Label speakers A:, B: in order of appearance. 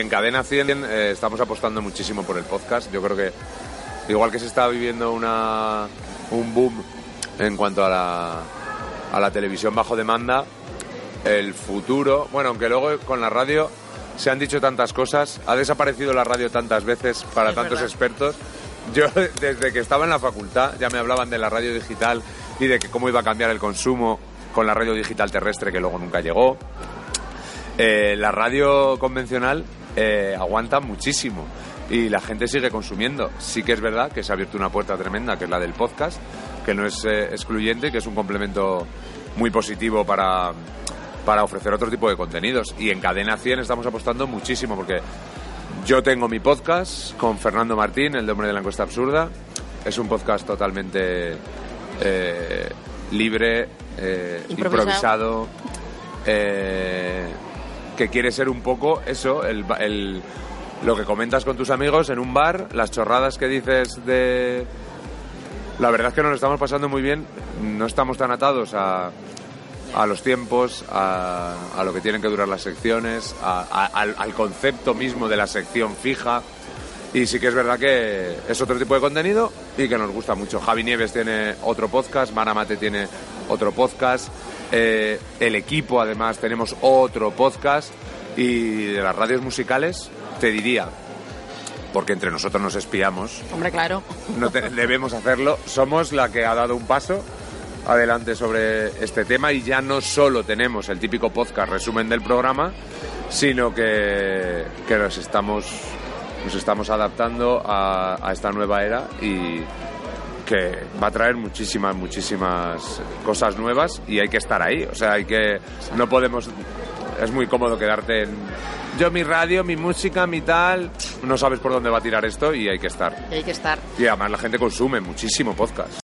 A: En Cadena 100 eh, estamos apostando muchísimo por el podcast. Yo creo que igual que se está viviendo una, un boom en cuanto a la, a la televisión bajo demanda, el futuro, bueno, aunque luego con la radio se han dicho tantas cosas, ha desaparecido la radio tantas veces para
B: Es
A: tantos
B: verdad.
A: expertos. Yo desde que estaba en la facultad ya me hablaban de la radio digital y de que cómo iba a cambiar el consumo con la radio digital terrestre que luego nunca llegó. Eh, la radio convencional eh, aguanta muchísimo y la gente sigue consumiendo. Sí que es verdad que se ha abierto una puerta tremenda, que es la del podcast, que no es eh, excluyente, que es un complemento muy positivo para, para ofrecer otro tipo de contenidos. Y en Cadena 100 estamos apostando muchísimo porque yo tengo mi podcast con Fernando Martín, el Hombre de la Encuesta Absurda. Es un podcast totalmente eh, libre, eh,
B: Improvisado.
A: improvisado, eh, que quiere ser un poco eso, el, el- lo que comentas con tus amigos en un bar, las chorradas que dices de... La verdad es que nos lo estamos pasando muy bien, no estamos tan atados a, a los tiempos, a, a lo que tienen que durar las secciones, a- a- al, al concepto mismo de la sección fija. Y sí que es verdad que es otro tipo de contenido y que nos gusta mucho. Javi Nieves tiene otro podcast, Mara Mate tiene otro podcast, eh, el equipo además tenemos otro podcast y de las radios musicales te diría, porque entre nosotros nos espiamos,
B: Hombre, claro.
A: no te- debemos hacerlo. Somos la que ha dado un paso adelante sobre este tema y ya no solo tenemos el típico podcast resumen del programa, sino que, que nos estamos nos estamos adaptando a, a esta nueva era y que va a traer muchísimas muchísimas cosas nuevas y hay que estar ahí, o sea, hay que no podemos es muy cómodo quedarte en yo mi radio, mi música, mi tal, no sabes por dónde va a tirar esto y hay que estar.
B: Y hay que estar.
A: Y además la gente consume muchísimo podcast.